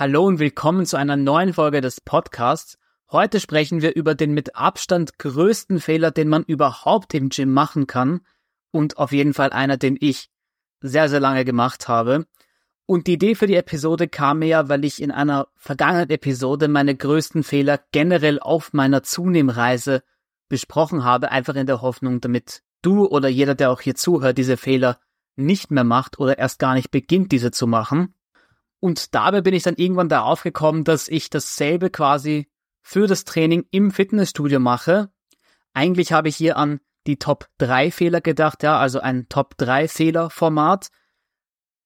Hallo und willkommen zu einer neuen Folge des Podcasts. Heute sprechen wir über den mit Abstand größten Fehler, den man überhaupt im Gym machen kann und auf jeden Fall einer, den ich sehr, sehr lange gemacht habe. Und die Idee für die Episode kam mir ja, weil ich in einer vergangenen Episode meine größten Fehler generell auf meiner Zunehmreise besprochen habe, einfach in der Hoffnung, damit du oder jeder, der auch hier zuhört, diese Fehler nicht mehr macht oder erst gar nicht beginnt, diese zu machen. Und dabei bin ich dann irgendwann darauf gekommen, dass ich dasselbe quasi für das Training im Fitnessstudio mache. Eigentlich habe ich hier an die Top 3 Fehler gedacht, ja, also ein Top 3 Fehler Format.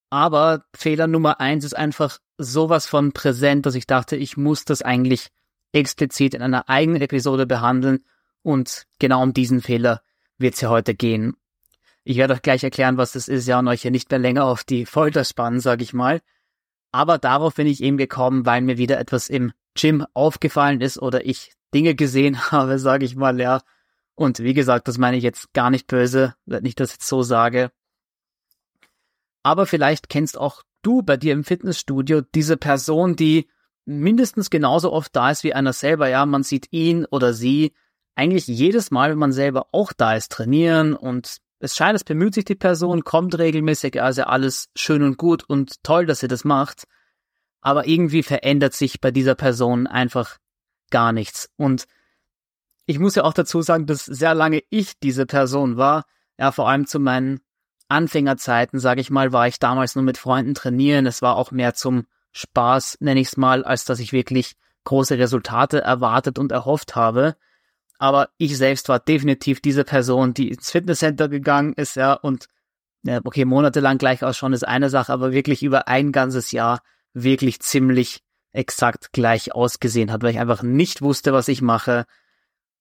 Aber Fehler Nummer 1 ist einfach sowas von präsent, dass ich dachte, ich muss das eigentlich explizit in einer eigenen Episode behandeln. Und genau um diesen Fehler wird es ja heute gehen. Ich werde euch gleich erklären, was das ist, ja, und euch hier nicht mehr länger auf die Folter spannen, sage ich mal. Aber darauf bin ich eben gekommen, weil mir wieder etwas im Gym aufgefallen ist oder ich Dinge gesehen habe, sage ich mal, ja. Und wie gesagt, das meine ich jetzt gar nicht böse, wenn ich das jetzt so sage. Aber vielleicht kennst auch du bei dir im Fitnessstudio diese Person, die mindestens genauso oft da ist wie einer selber. Ja, man sieht ihn oder sie eigentlich jedes Mal, wenn man selber auch da ist, trainieren und es scheint, es bemüht sich die Person, kommt regelmäßig, also alles schön und gut und toll, dass sie das macht. Aber irgendwie verändert sich bei dieser Person einfach gar nichts. Und ich muss ja auch dazu sagen, dass sehr lange ich diese Person war. Ja, vor allem zu meinen Anfängerzeiten, sage ich mal, war ich damals nur mit Freunden trainieren. Es war auch mehr zum Spaß, nenne ich es mal, als dass ich wirklich große Resultate erwartet und erhofft habe aber ich selbst war definitiv diese Person, die ins Fitnesscenter gegangen ist, ja, und ja, okay, monatelang gleich ausschauen ist eine Sache, aber wirklich über ein ganzes Jahr wirklich ziemlich exakt gleich ausgesehen hat, weil ich einfach nicht wusste, was ich mache.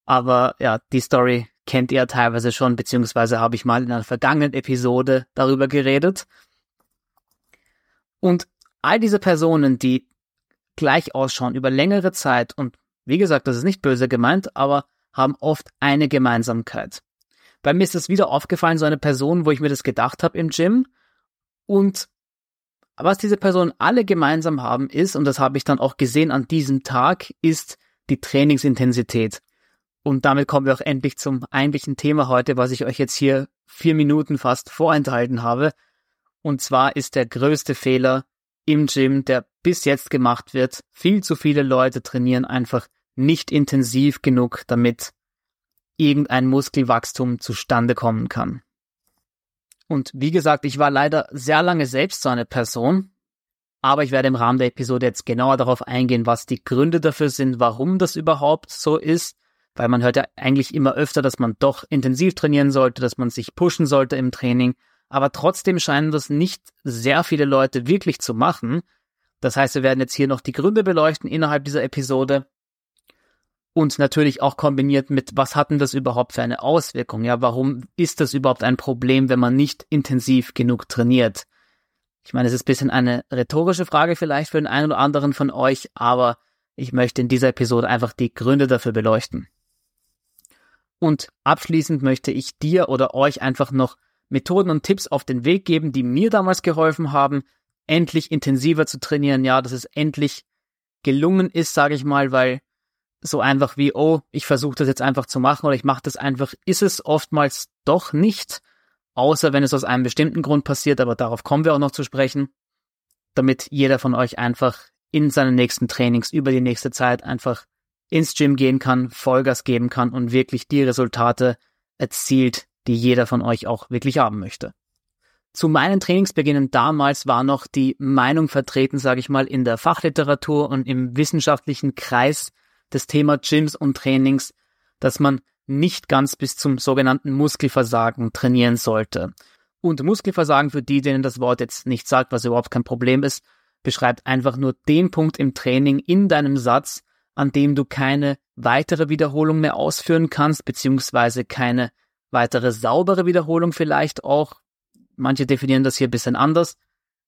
Aber ja, die Story kennt ihr teilweise schon, beziehungsweise habe ich mal in einer vergangenen Episode darüber geredet. Und all diese Personen, die gleich ausschauen über längere Zeit und wie gesagt, das ist nicht böse gemeint, aber haben oft eine Gemeinsamkeit. Bei mir ist es wieder aufgefallen, so eine Person, wo ich mir das gedacht habe im Gym. Und was diese Personen alle gemeinsam haben ist, und das habe ich dann auch gesehen an diesem Tag, ist die Trainingsintensität. Und damit kommen wir auch endlich zum eigentlichen Thema heute, was ich euch jetzt hier vier Minuten fast vorenthalten habe. Und zwar ist der größte Fehler im Gym, der bis jetzt gemacht wird. Viel zu viele Leute trainieren einfach nicht intensiv genug, damit irgendein Muskelwachstum zustande kommen kann. Und wie gesagt, ich war leider sehr lange selbst so eine Person, aber ich werde im Rahmen der Episode jetzt genauer darauf eingehen, was die Gründe dafür sind, warum das überhaupt so ist, weil man hört ja eigentlich immer öfter, dass man doch intensiv trainieren sollte, dass man sich pushen sollte im Training, aber trotzdem scheinen das nicht sehr viele Leute wirklich zu machen. Das heißt, wir werden jetzt hier noch die Gründe beleuchten innerhalb dieser Episode und natürlich auch kombiniert mit, was hat denn das überhaupt für eine Auswirkung? Ja, warum ist das überhaupt ein Problem, wenn man nicht intensiv genug trainiert? Ich meine, es ist ein bisschen eine rhetorische Frage vielleicht für den einen oder anderen von euch, aber ich möchte in dieser Episode einfach die Gründe dafür beleuchten. Und abschließend möchte ich dir oder euch einfach noch Methoden und Tipps auf den Weg geben, die mir damals geholfen haben, endlich intensiver zu trainieren. Ja, dass es endlich gelungen ist, sage ich mal, weil so einfach wie, oh, ich versuche das jetzt einfach zu machen oder ich mache das einfach, ist es oftmals doch nicht, außer wenn es aus einem bestimmten Grund passiert, aber darauf kommen wir auch noch zu sprechen, damit jeder von euch einfach in seinen nächsten Trainings über die nächste Zeit einfach ins Gym gehen kann, Vollgas geben kann und wirklich die Resultate erzielt, die jeder von euch auch wirklich haben möchte. Zu meinen Trainingsbeginnen damals war noch die Meinung vertreten, sage ich mal, in der Fachliteratur und im wissenschaftlichen Kreis, des Thema Gyms und Trainings, dass man nicht ganz bis zum sogenannten Muskelversagen trainieren sollte. Und Muskelversagen, für die, denen das Wort jetzt nicht sagt, was überhaupt kein Problem ist, beschreibt einfach nur den Punkt im Training in deinem Satz, an dem du keine weitere Wiederholung mehr ausführen kannst, beziehungsweise keine weitere saubere Wiederholung vielleicht auch. Manche definieren das hier ein bisschen anders,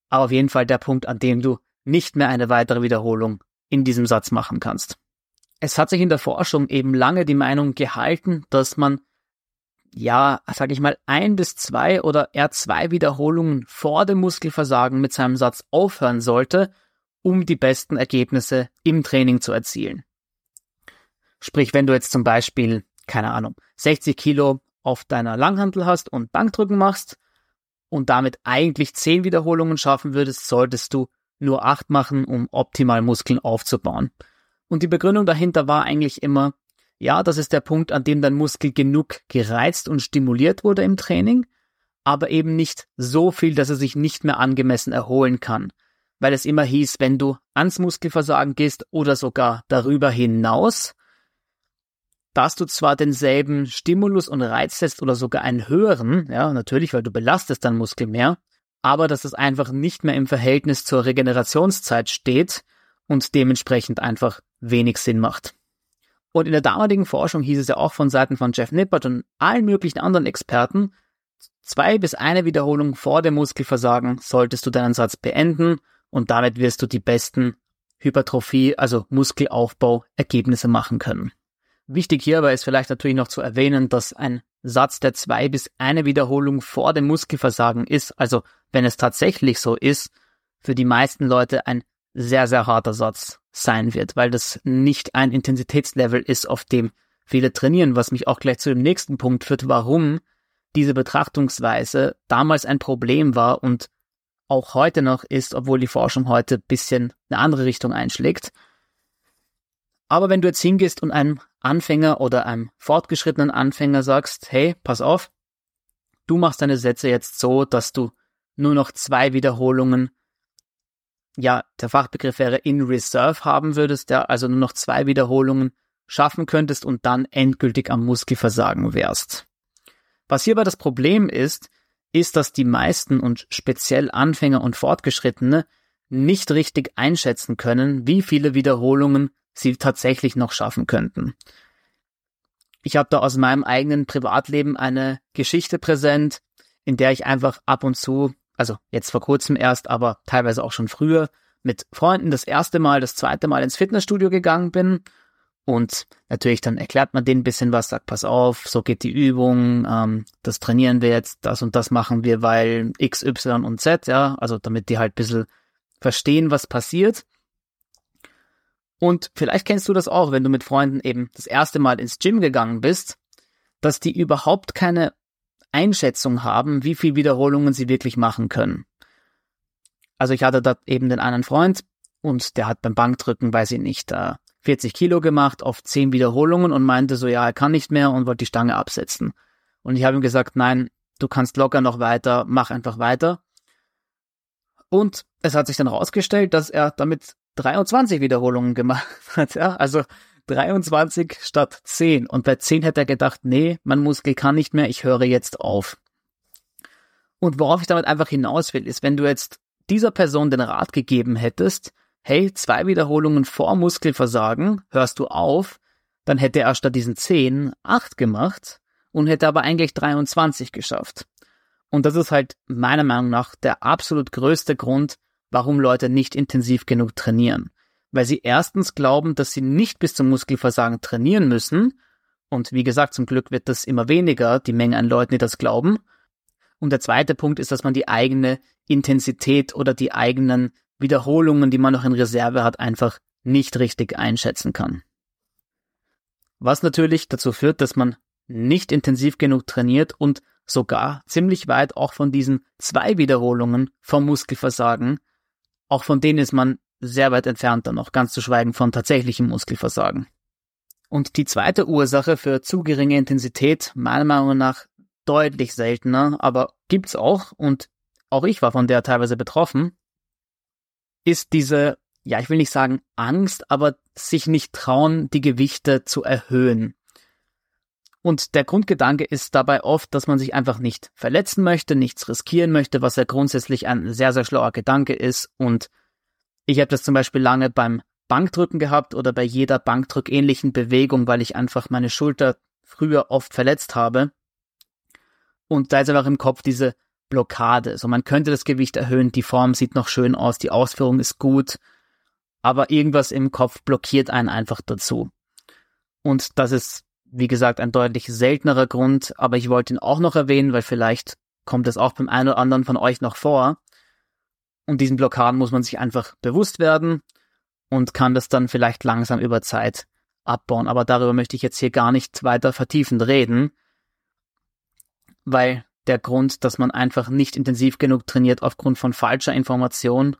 aber auf jeden Fall der Punkt, an dem du nicht mehr eine weitere Wiederholung in diesem Satz machen kannst. Es hat sich in der Forschung eben lange die Meinung gehalten, dass man ja, sag ich mal, ein bis zwei oder eher zwei Wiederholungen vor dem Muskelversagen mit seinem Satz aufhören sollte, um die besten Ergebnisse im Training zu erzielen. Sprich, wenn du jetzt zum Beispiel, keine Ahnung, 60 Kilo auf deiner Langhantel hast und Bankdrücken machst und damit eigentlich 10 Wiederholungen schaffen würdest, solltest du nur 8 machen, um optimal Muskeln aufzubauen. Und die Begründung dahinter war eigentlich immer, ja, das ist der Punkt, an dem dein Muskel genug gereizt und stimuliert wurde im Training, aber eben nicht so viel, dass er sich nicht mehr angemessen erholen kann. Weil es immer hieß, wenn du ans Muskelversagen gehst oder sogar darüber hinaus, dass du zwar denselben Stimulus und Reiz setzt oder sogar einen höheren, ja, natürlich, weil du belastest deinen Muskel mehr, aber dass es einfach nicht mehr im Verhältnis zur Regenerationszeit steht und dementsprechend einfach wenig Sinn macht. Und in der damaligen Forschung hieß es ja auch von Seiten von Jeff Nippert und allen möglichen anderen Experten, zwei bis eine Wiederholung vor dem Muskelversagen solltest du deinen Satz beenden und damit wirst du die besten Hypertrophie, also Muskelaufbau Ergebnisse machen können. Wichtig hierbei ist vielleicht natürlich noch zu erwähnen, dass ein Satz der zwei bis eine Wiederholung vor dem Muskelversagen ist, also wenn es tatsächlich so ist, für die meisten Leute ein sehr, sehr harter Satz sein wird, weil das nicht ein Intensitätslevel ist, auf dem viele trainieren, was mich auch gleich zu dem nächsten Punkt führt, warum diese Betrachtungsweise damals ein Problem war und auch heute noch ist, obwohl die Forschung heute bisschen eine andere Richtung einschlägt. Aber wenn du jetzt hingehst und einem Anfänger oder einem fortgeschrittenen Anfänger sagst, hey, pass auf, du machst deine Sätze jetzt so, dass du nur noch zwei Wiederholungen ja, der Fachbegriff wäre in Reserve haben würdest, ja, also nur noch zwei Wiederholungen schaffen könntest und dann endgültig am Muskelversagen wärst. Was hierbei das Problem ist, ist, dass die meisten und speziell Anfänger und Fortgeschrittene nicht richtig einschätzen können, wie viele Wiederholungen sie tatsächlich noch schaffen könnten. Ich habe da aus meinem eigenen Privatleben eine Geschichte präsent, in der ich einfach ab und zu also jetzt vor kurzem erst, aber teilweise auch schon früher, mit Freunden das erste Mal, das zweite Mal ins Fitnessstudio gegangen bin. Und natürlich dann erklärt man denen ein bisschen was, sagt, pass auf, so geht die Übung, ähm, das trainieren wir jetzt, das und das machen wir, weil X, Y und Z, ja, also damit die halt ein bisschen verstehen, was passiert. Und vielleicht kennst du das auch, wenn du mit Freunden eben das erste Mal ins Gym gegangen bist, dass die überhaupt keine Einschätzung haben, wie viel Wiederholungen sie wirklich machen können. Also ich hatte da eben den einen Freund und der hat beim Bankdrücken, weiß ich nicht, 40 Kilo gemacht auf 10 Wiederholungen und meinte so, ja, er kann nicht mehr und wollte die Stange absetzen. Und ich habe ihm gesagt, nein, du kannst locker noch weiter, mach einfach weiter. Und es hat sich dann rausgestellt, dass er damit 23 Wiederholungen gemacht hat, ja, also 23 statt 10. Und bei 10 hätte er gedacht, nee, mein Muskel kann nicht mehr, ich höre jetzt auf. Und worauf ich damit einfach hinaus will, ist, wenn du jetzt dieser Person den Rat gegeben hättest, hey, zwei Wiederholungen vor Muskelversagen, hörst du auf, dann hätte er statt diesen 10 8 gemacht und hätte aber eigentlich 23 geschafft. Und das ist halt meiner Meinung nach der absolut größte Grund, warum Leute nicht intensiv genug trainieren weil sie erstens glauben, dass sie nicht bis zum Muskelversagen trainieren müssen. Und wie gesagt, zum Glück wird das immer weniger, die Menge an Leuten, die das glauben. Und der zweite Punkt ist, dass man die eigene Intensität oder die eigenen Wiederholungen, die man noch in Reserve hat, einfach nicht richtig einschätzen kann. Was natürlich dazu führt, dass man nicht intensiv genug trainiert und sogar ziemlich weit auch von diesen zwei Wiederholungen vom Muskelversagen, auch von denen ist man sehr weit entfernt dann noch, ganz zu schweigen von tatsächlichem Muskelversagen. Und die zweite Ursache für zu geringe Intensität, meiner Meinung nach deutlich seltener, aber gibt's auch und auch ich war von der teilweise betroffen, ist diese, ja, ich will nicht sagen Angst, aber sich nicht trauen, die Gewichte zu erhöhen. Und der Grundgedanke ist dabei oft, dass man sich einfach nicht verletzen möchte, nichts riskieren möchte, was ja grundsätzlich ein sehr, sehr schlauer Gedanke ist und ich habe das zum Beispiel lange beim Bankdrücken gehabt oder bei jeder Bankdrückähnlichen Bewegung, weil ich einfach meine Schulter früher oft verletzt habe. Und da ist einfach im Kopf diese Blockade. So, man könnte das Gewicht erhöhen, die Form sieht noch schön aus, die Ausführung ist gut, aber irgendwas im Kopf blockiert einen einfach dazu. Und das ist, wie gesagt, ein deutlich seltenerer Grund, aber ich wollte ihn auch noch erwähnen, weil vielleicht kommt es auch beim einen oder anderen von euch noch vor. Und diesen Blockaden muss man sich einfach bewusst werden und kann das dann vielleicht langsam über Zeit abbauen. Aber darüber möchte ich jetzt hier gar nicht weiter vertiefend reden, weil der Grund, dass man einfach nicht intensiv genug trainiert aufgrund von falscher Information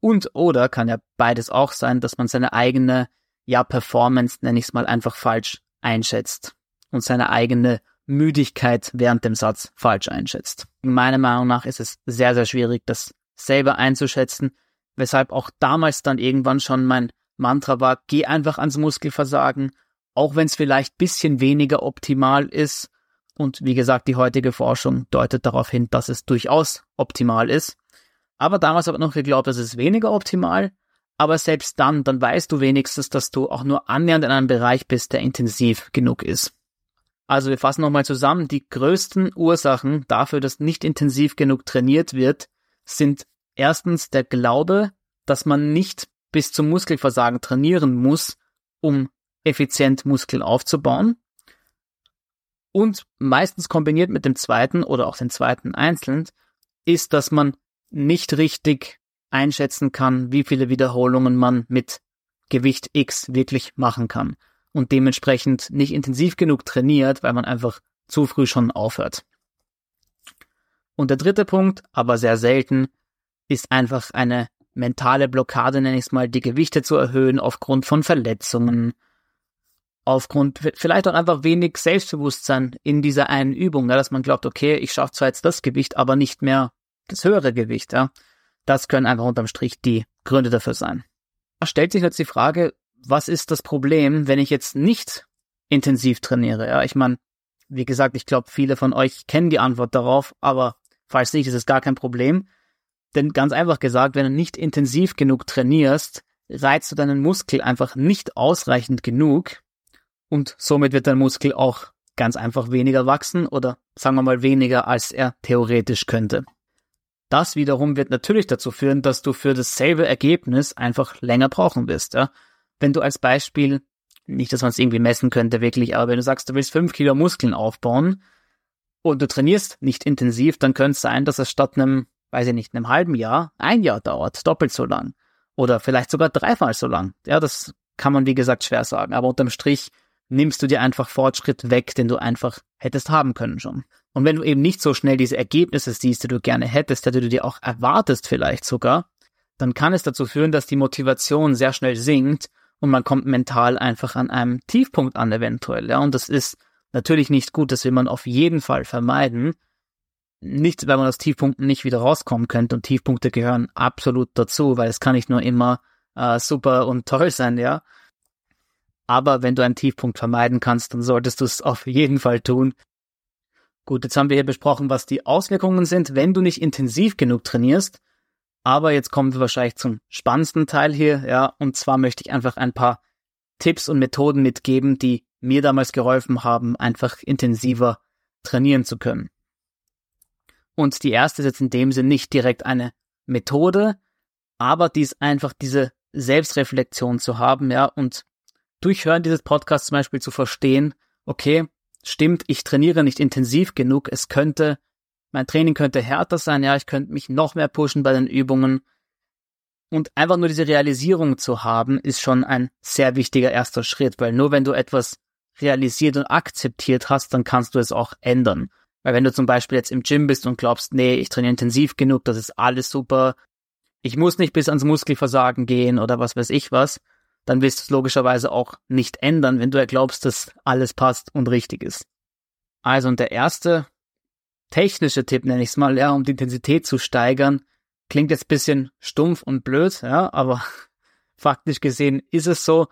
und oder kann ja beides auch sein, dass man seine eigene, ja, Performance, nenne ich es mal, einfach falsch einschätzt und seine eigene Müdigkeit während dem Satz falsch einschätzt. Meiner Meinung nach ist es sehr, sehr schwierig, das selber einzuschätzen, weshalb auch damals dann irgendwann schon mein Mantra war, geh einfach ans Muskelversagen, auch wenn es vielleicht bisschen weniger optimal ist. Und wie gesagt, die heutige Forschung deutet darauf hin, dass es durchaus optimal ist. Aber damals habe ich noch geglaubt, es ist weniger optimal. Aber selbst dann, dann weißt du wenigstens, dass du auch nur annähernd in einem Bereich bist, der intensiv genug ist. Also wir fassen nochmal zusammen. Die größten Ursachen dafür, dass nicht intensiv genug trainiert wird, sind erstens der Glaube, dass man nicht bis zum Muskelversagen trainieren muss, um effizient Muskeln aufzubauen. Und meistens kombiniert mit dem zweiten oder auch den zweiten einzeln ist, dass man nicht richtig einschätzen kann, wie viele Wiederholungen man mit Gewicht X wirklich machen kann und dementsprechend nicht intensiv genug trainiert, weil man einfach zu früh schon aufhört. Und der dritte Punkt, aber sehr selten, ist einfach eine mentale Blockade, nenne ich es mal, die Gewichte zu erhöhen aufgrund von Verletzungen, aufgrund vielleicht auch einfach wenig Selbstbewusstsein in dieser einen Übung, ne, dass man glaubt, okay, ich schaffe zwar jetzt das Gewicht, aber nicht mehr das höhere Gewicht. Ja. Das können einfach unterm Strich die Gründe dafür sein. Da stellt sich jetzt die Frage, was ist das Problem, wenn ich jetzt nicht intensiv trainiere? Ja, ich meine, wie gesagt, ich glaube, viele von euch kennen die Antwort darauf, aber falls nicht, ist es gar kein Problem. Denn ganz einfach gesagt, wenn du nicht intensiv genug trainierst, reizt du deinen Muskel einfach nicht ausreichend genug und somit wird dein Muskel auch ganz einfach weniger wachsen oder sagen wir mal weniger, als er theoretisch könnte. Das wiederum wird natürlich dazu führen, dass du für dasselbe Ergebnis einfach länger brauchen wirst. Ja? Wenn du als Beispiel, nicht, dass man es irgendwie messen könnte wirklich, aber wenn du sagst, du willst fünf Kilo Muskeln aufbauen und du trainierst nicht intensiv, dann könnte es sein, dass es statt einem weiß ich nicht, einem halben Jahr, ein Jahr dauert, doppelt so lang. Oder vielleicht sogar dreimal so lang. Ja, das kann man wie gesagt schwer sagen. Aber unterm Strich nimmst du dir einfach Fortschritt weg, den du einfach hättest haben können schon. Und wenn du eben nicht so schnell diese Ergebnisse siehst, die du gerne hättest, die du dir auch erwartest vielleicht sogar, dann kann es dazu führen, dass die Motivation sehr schnell sinkt und man kommt mental einfach an einem Tiefpunkt an eventuell. Ja, und das ist natürlich nicht gut, das will man auf jeden Fall vermeiden. Nicht, weil man aus Tiefpunkten nicht wieder rauskommen könnte und Tiefpunkte gehören absolut dazu, weil es kann nicht nur immer äh, super und toll sein, ja. Aber wenn du einen Tiefpunkt vermeiden kannst, dann solltest du es auf jeden Fall tun. Gut, jetzt haben wir hier besprochen, was die Auswirkungen sind, wenn du nicht intensiv genug trainierst. Aber jetzt kommen wir wahrscheinlich zum spannendsten Teil hier, ja. Und zwar möchte ich einfach ein paar Tipps und Methoden mitgeben, die mir damals geholfen haben, einfach intensiver trainieren zu können. Und die erste ist jetzt in dem Sinn nicht direkt eine Methode, aber dies einfach diese Selbstreflexion zu haben, ja, und durch Hören dieses Podcasts zum Beispiel zu verstehen, okay, stimmt, ich trainiere nicht intensiv genug, es könnte, mein Training könnte härter sein, ja, ich könnte mich noch mehr pushen bei den Übungen. Und einfach nur diese Realisierung zu haben, ist schon ein sehr wichtiger erster Schritt, weil nur wenn du etwas realisiert und akzeptiert hast, dann kannst du es auch ändern. Weil wenn du zum Beispiel jetzt im Gym bist und glaubst, nee, ich trainiere intensiv genug, das ist alles super, ich muss nicht bis ans Muskelversagen gehen oder was weiß ich was, dann wirst du es logischerweise auch nicht ändern, wenn du glaubst, dass alles passt und richtig ist. Also und der erste technische Tipp, nenne ich es mal, ja, um die Intensität zu steigern, klingt jetzt bisschen stumpf und blöd, ja, aber faktisch gesehen ist es so,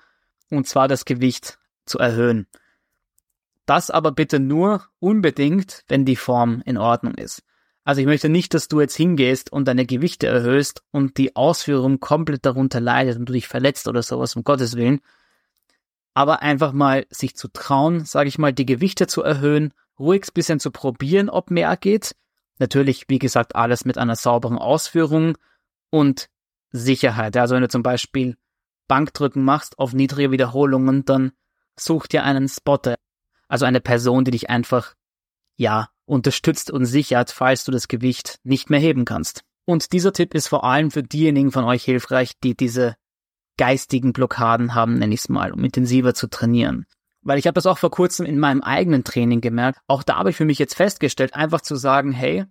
und zwar das Gewicht zu erhöhen. Das aber bitte nur unbedingt, wenn die Form in Ordnung ist. Also ich möchte nicht, dass du jetzt hingehst und deine Gewichte erhöhst und die Ausführung komplett darunter leidet und du dich verletzt oder sowas, um Gottes Willen. Aber einfach mal sich zu trauen, sage ich mal, die Gewichte zu erhöhen, ruhig ein bisschen zu probieren, ob mehr geht. Natürlich, wie gesagt, alles mit einer sauberen Ausführung und Sicherheit. Also wenn du zum Beispiel Bankdrücken machst auf niedrige Wiederholungen, dann such dir einen Spotter. Also eine Person, die dich einfach, ja, unterstützt und sichert, falls du das Gewicht nicht mehr heben kannst. Und dieser Tipp ist vor allem für diejenigen von euch hilfreich, die diese geistigen Blockaden haben, nenne ich es mal, um intensiver zu trainieren. Weil ich habe das auch vor kurzem in meinem eigenen Training gemerkt. Auch da habe ich für mich jetzt festgestellt, einfach zu sagen, hey,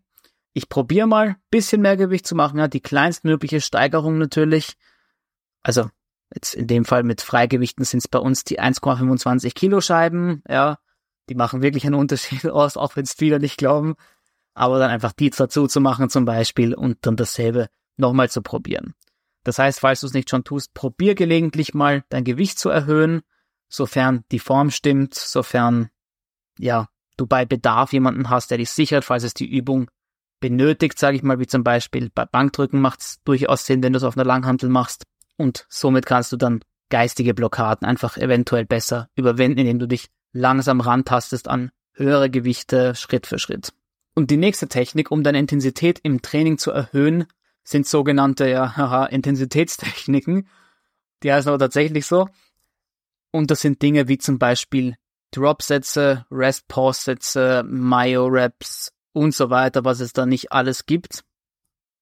ich probiere mal bisschen mehr Gewicht zu machen, ja, die kleinstmögliche Steigerung natürlich. Also jetzt in dem Fall mit Freigewichten sind es bei uns die 1,25 Kilo Scheiben, ja, die machen wirklich einen Unterschied aus, auch wenn es viele nicht glauben. Aber dann einfach die dazu zu machen zum Beispiel und dann dasselbe nochmal zu probieren. Das heißt, falls du es nicht schon tust, probier gelegentlich mal dein Gewicht zu erhöhen, sofern die Form stimmt, sofern, ja, du bei Bedarf jemanden hast, der dich sichert, falls es die Übung benötigt, sage ich mal, wie zum Beispiel bei Bankdrücken macht es durchaus Sinn, wenn du es auf einer Langhantel machst. Und somit kannst du dann geistige Blockaden einfach eventuell besser überwinden, indem du dich langsam rantastest an höhere Gewichte Schritt für Schritt. Und die nächste Technik, um deine Intensität im Training zu erhöhen, sind sogenannte ja, haha, Intensitätstechniken. Die heißen aber tatsächlich so. Und das sind Dinge wie zum Beispiel Drop-Sätze, Rest-Pause-Sätze, Myo-Reps und so weiter, was es da nicht alles gibt.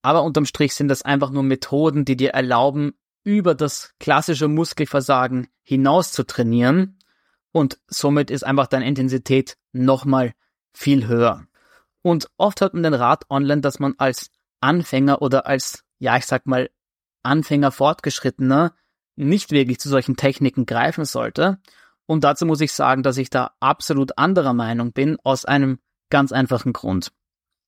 Aber unterm Strich sind das einfach nur Methoden, die dir erlauben, über das klassische Muskelversagen hinaus zu trainieren und somit ist einfach deine Intensität nochmal viel höher. Und oft hört man den Rat online, dass man als Anfänger oder als, ja, ich sag mal, Anfänger fortgeschrittener nicht wirklich zu solchen Techniken greifen sollte. Und dazu muss ich sagen, dass ich da absolut anderer Meinung bin, aus einem ganz einfachen Grund.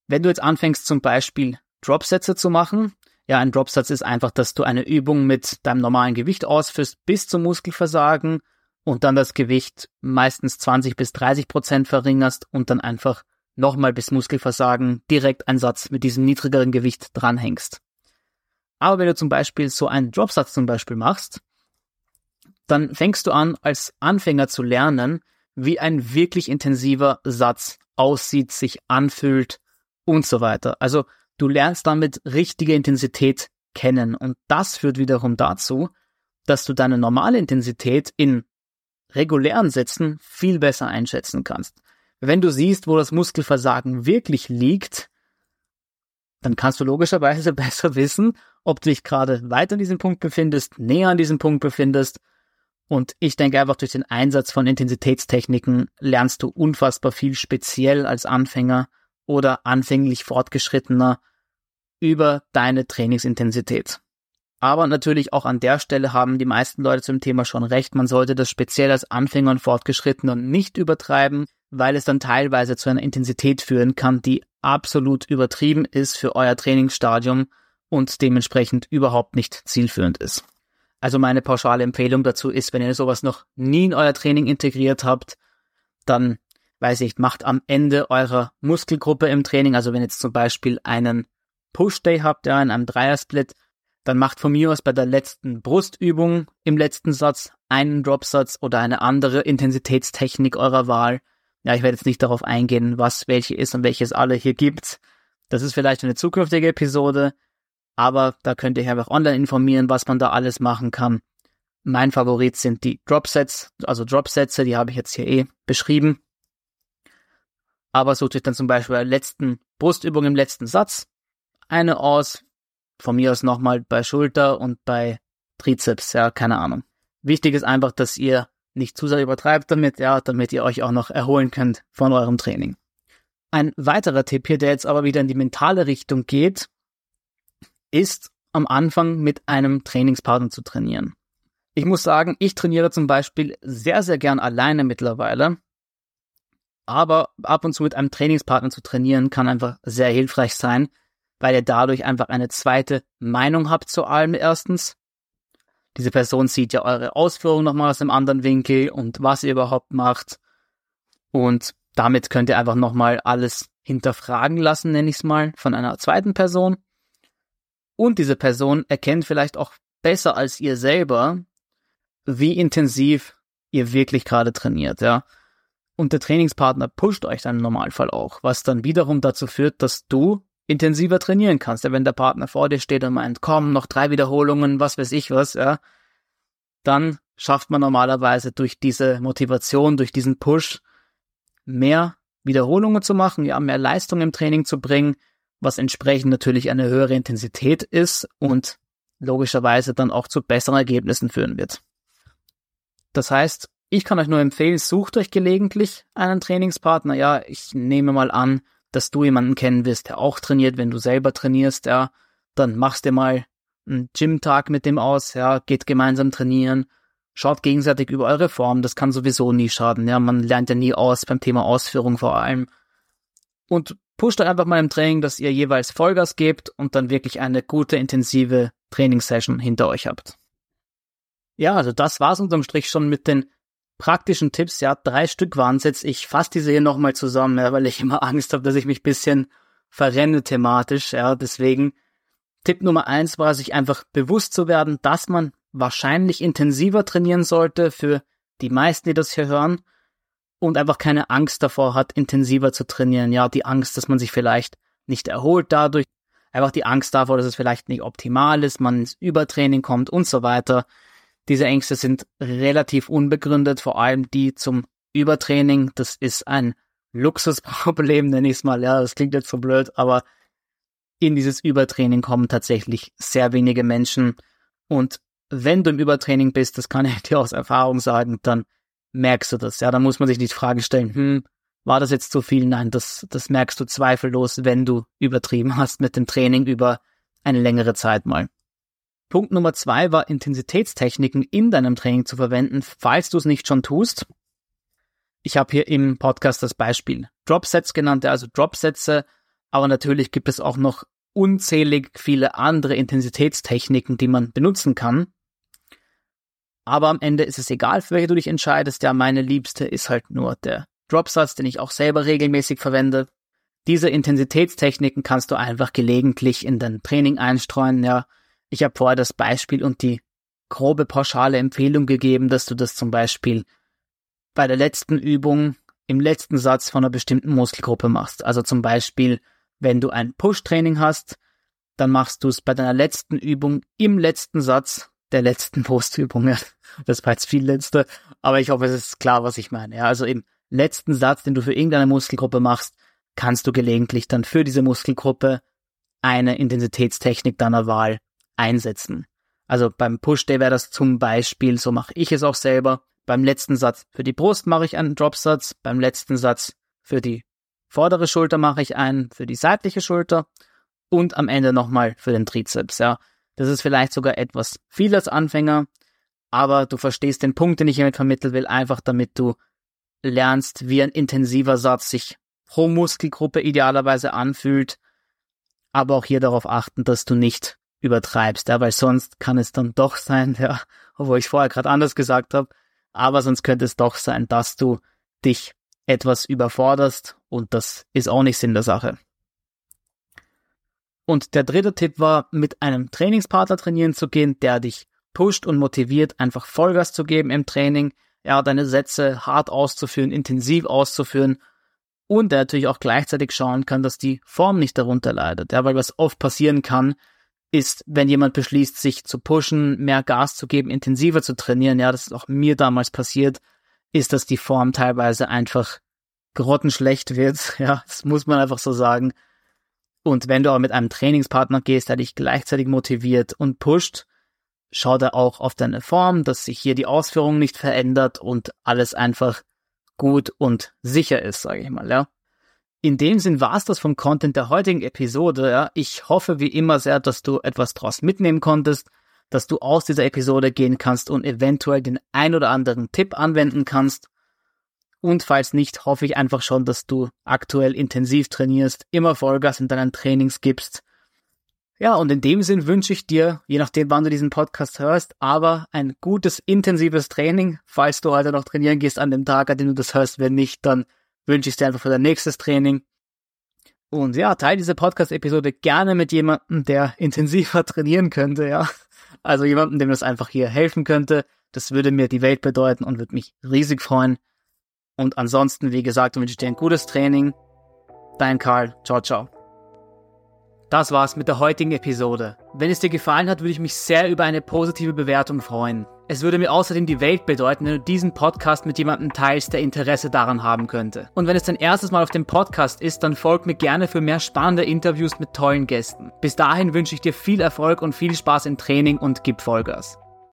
Wenn du jetzt anfängst zum Beispiel Dropsätze zu machen, ja, ein Dropsatz ist einfach, dass du eine Übung mit deinem normalen Gewicht ausführst bis zum Muskelversagen und dann das Gewicht meistens 20 bis 30 Prozent verringerst und dann einfach nochmal bis Muskelversagen direkt einen Satz mit diesem niedrigeren Gewicht dranhängst. Aber wenn du zum Beispiel so einen Dropsatz zum Beispiel machst, dann fängst du an, als Anfänger zu lernen, wie ein wirklich intensiver Satz aussieht, sich anfühlt und so weiter. Also du lernst damit richtige Intensität kennen und das führt wiederum dazu, dass du deine normale Intensität in regulären Sätzen viel besser einschätzen kannst. Wenn du siehst, wo das Muskelversagen wirklich liegt, dann kannst du logischerweise besser wissen, ob du dich gerade weiter an diesem Punkt befindest, näher an diesem Punkt befindest. Und ich denke einfach durch den Einsatz von Intensitätstechniken lernst du unfassbar viel speziell als Anfänger oder anfänglich fortgeschrittener über deine Trainingsintensität. Aber natürlich auch an der Stelle haben die meisten Leute zum Thema schon recht. Man sollte das speziell als Anfänger und Fortgeschrittener nicht übertreiben, weil es dann teilweise zu einer Intensität führen kann, die absolut übertrieben ist für euer Trainingsstadium und dementsprechend überhaupt nicht zielführend ist. Also meine pauschale Empfehlung dazu ist, wenn ihr sowas noch nie in euer Training integriert habt, dann, weiß ich, macht am Ende eurer Muskelgruppe im Training, also wenn ihr jetzt zum Beispiel einen Push-Day habt, ja, in einem Dreiersplit, dann macht von mir aus bei der letzten Brustübung im letzten Satz einen Dropsatz oder eine andere Intensitätstechnik eurer Wahl. Ja, ich werde jetzt nicht darauf eingehen, was welche ist und welches alle hier gibt. Das ist vielleicht eine zukünftige Episode, aber da könnt ihr einfach online informieren, was man da alles machen kann. Mein Favorit sind die Dropsets, also Dropsätze, die habe ich jetzt hier eh beschrieben. Aber sucht euch dann zum Beispiel bei der letzten Brustübung im letzten Satz eine aus, von mir aus nochmal bei Schulter und bei Trizeps, ja, keine Ahnung. Wichtig ist einfach, dass ihr nicht zu sehr übertreibt damit, ja, damit ihr euch auch noch erholen könnt von eurem Training. Ein weiterer Tipp hier, der jetzt aber wieder in die mentale Richtung geht, ist am Anfang mit einem Trainingspartner zu trainieren. Ich muss sagen, ich trainiere zum Beispiel sehr, sehr gern alleine mittlerweile. Aber ab und zu mit einem Trainingspartner zu trainieren kann einfach sehr hilfreich sein, weil ihr dadurch einfach eine zweite Meinung habt zu allem erstens. Diese Person sieht ja eure Ausführungen nochmal aus einem anderen Winkel und was ihr überhaupt macht. Und damit könnt ihr einfach nochmal alles hinterfragen lassen, nenne ich es mal, von einer zweiten Person. Und diese Person erkennt vielleicht auch besser als ihr selber, wie intensiv ihr wirklich gerade trainiert, ja. Und der Trainingspartner pusht euch dann im Normalfall auch, was dann wiederum dazu führt, dass du intensiver trainieren kannst. Ja, wenn der Partner vor dir steht und meint, komm, noch drei Wiederholungen, was weiß ich was, ja, dann schafft man normalerweise durch diese Motivation, durch diesen Push mehr Wiederholungen zu machen, ja, mehr Leistung im Training zu bringen was entsprechend natürlich eine höhere Intensität ist und logischerweise dann auch zu besseren Ergebnissen führen wird. Das heißt, ich kann euch nur empfehlen, sucht euch gelegentlich einen Trainingspartner. Ja, ich nehme mal an, dass du jemanden kennen wirst, der auch trainiert, wenn du selber trainierst, ja, dann machst du mal einen Gym-Tag mit dem aus, ja, geht gemeinsam trainieren, schaut gegenseitig über eure Form, das kann sowieso nie schaden, ja, man lernt ja nie aus beim Thema Ausführung vor allem. Und pusht euch einfach mal im Training, dass ihr jeweils Vollgas gebt und dann wirklich eine gute, intensive Trainingssession hinter euch habt. Ja, also das war's unterm Strich schon mit den praktischen Tipps, ja, drei Stück waren es jetzt. Ich fasse diese hier nochmal zusammen, ja, weil ich immer Angst habe, dass ich mich bisschen verrenne thematisch, ja, deswegen Tipp Nummer eins war, sich einfach bewusst zu werden, dass man wahrscheinlich intensiver trainieren sollte für die meisten, die das hier hören und einfach keine Angst davor hat, intensiver zu trainieren. Ja, die Angst, dass man sich vielleicht nicht erholt dadurch, einfach die Angst davor, dass es vielleicht nicht optimal ist, man ins Übertraining kommt und so weiter. Diese Ängste sind relativ unbegründet, vor allem die zum Übertraining. Das ist ein Luxusproblem, nenne ich es mal. Ja, das klingt jetzt so blöd, aber in dieses Übertraining kommen tatsächlich sehr wenige Menschen. Und wenn du im Übertraining bist, das kann ich dir aus Erfahrung sagen, dann merkst du das. Ja, dann muss man sich nicht die Frage stellen, hm, war das jetzt zu viel? Nein, das, das merkst du zweifellos, wenn du übertrieben hast mit dem Training über eine längere Zeit mal. Punkt Nummer zwei war Intensitätstechniken in deinem Training zu verwenden, falls du es nicht schon tust. Ich habe hier im Podcast das Beispiel Dropsets genannt, also Dropsätze, aber natürlich gibt es auch noch unzählig viele andere Intensitätstechniken, die man benutzen kann. Aber am Ende ist es egal, für welche du dich entscheidest. Ja, meine liebste ist halt nur der Dropsatz, den ich auch selber regelmäßig verwende. Diese Intensitätstechniken kannst du einfach gelegentlich in dein Training einstreuen, ja, ich habe vorher das Beispiel und die grobe pauschale Empfehlung gegeben, dass du das zum Beispiel bei der letzten Übung im letzten Satz von einer bestimmten Muskelgruppe machst. Also zum Beispiel, wenn du ein Push-Training hast, dann machst du es bei deiner letzten Übung im letzten Satz der letzten Brustübung. Ja, das war jetzt viel letzte, aber ich hoffe, es ist klar, was ich meine. Ja, also im letzten Satz, den du für irgendeine Muskelgruppe machst, kannst du gelegentlich dann für diese Muskelgruppe eine Intensitätstechnik deiner Wahl einsetzen. Also beim Push-Day wäre das zum Beispiel, so mache ich es auch selber. Beim letzten Satz für die Brust mache ich einen Dropsatz, beim letzten Satz für die vordere Schulter mache ich einen, für die seitliche Schulter und am Ende nochmal für den Trizeps, ja. Das ist vielleicht sogar etwas viel als Anfänger, aber du verstehst den Punkt, den ich hiermit vermitteln will, einfach damit du lernst, wie ein intensiver Satz sich pro Muskelgruppe idealerweise anfühlt, aber auch hier darauf achten, dass du nicht übertreibst, ja, weil sonst kann es dann doch sein, ja, obwohl ich vorher gerade anders gesagt habe, aber sonst könnte es doch sein, dass du dich etwas überforderst und das ist auch nicht Sinn der Sache. Und der dritte Tipp war, mit einem Trainingspartner trainieren zu gehen, der dich pusht und motiviert, einfach Vollgas zu geben im Training, ja, deine Sätze hart auszuführen, intensiv auszuführen und der natürlich auch gleichzeitig schauen kann, dass die Form nicht darunter leidet, ja, weil was oft passieren kann, ist, wenn jemand beschließt, sich zu pushen, mehr Gas zu geben, intensiver zu trainieren, ja, das ist auch mir damals passiert, ist, dass die Form teilweise einfach grottenschlecht wird, ja, das muss man einfach so sagen. Und wenn du aber mit einem Trainingspartner gehst, der dich gleichzeitig motiviert und pusht, schau da auch auf deine Form, dass sich hier die Ausführung nicht verändert und alles einfach gut und sicher ist, sage ich mal, ja. In dem Sinn war es das vom Content der heutigen Episode. Ja. Ich hoffe wie immer sehr, dass du etwas draus mitnehmen konntest, dass du aus dieser Episode gehen kannst und eventuell den ein oder anderen Tipp anwenden kannst. Und falls nicht, hoffe ich einfach schon, dass du aktuell intensiv trainierst, immer Vollgas in deinen Trainings gibst. Ja, und in dem Sinn wünsche ich dir, je nachdem wann du diesen Podcast hörst, aber ein gutes, intensives Training, falls du heute noch trainieren gehst an dem Tag, an dem du das hörst. Wenn nicht, dann wünsche ich dir einfach für dein nächstes Training. Und ja, teile diese Podcast-Episode gerne mit jemandem, der intensiver trainieren könnte, ja. Also jemandem, dem das einfach hier helfen könnte. Das würde mir die Welt bedeuten und würde mich riesig freuen. Und ansonsten, wie gesagt, wünsche ich dir ein gutes Training. Dein Karl. Ciao, ciao. Das war's mit der heutigen Episode. Wenn es dir gefallen hat, würde ich mich sehr über eine positive Bewertung freuen. Es würde mir außerdem die Welt bedeuten, wenn du diesen Podcast mit jemandem teilst, der Interesse daran haben könnte. Und wenn es dein erstes Mal auf dem Podcast ist, dann folg mir gerne für mehr spannende Interviews mit tollen Gästen. Bis dahin wünsche ich dir viel Erfolg und viel Spaß im Training und gib Vollgas.